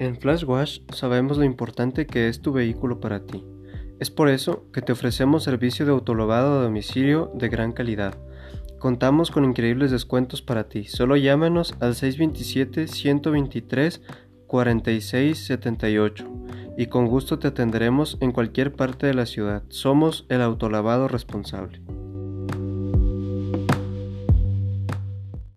En Flashwash sabemos lo importante que es tu vehículo para ti. Es por eso que te ofrecemos servicio de autolavado a domicilio de gran calidad. Contamos con increíbles descuentos para ti. Solo llámanos al 627-123-4678 y con gusto te atenderemos en cualquier parte de la ciudad. Somos el autolavado responsable.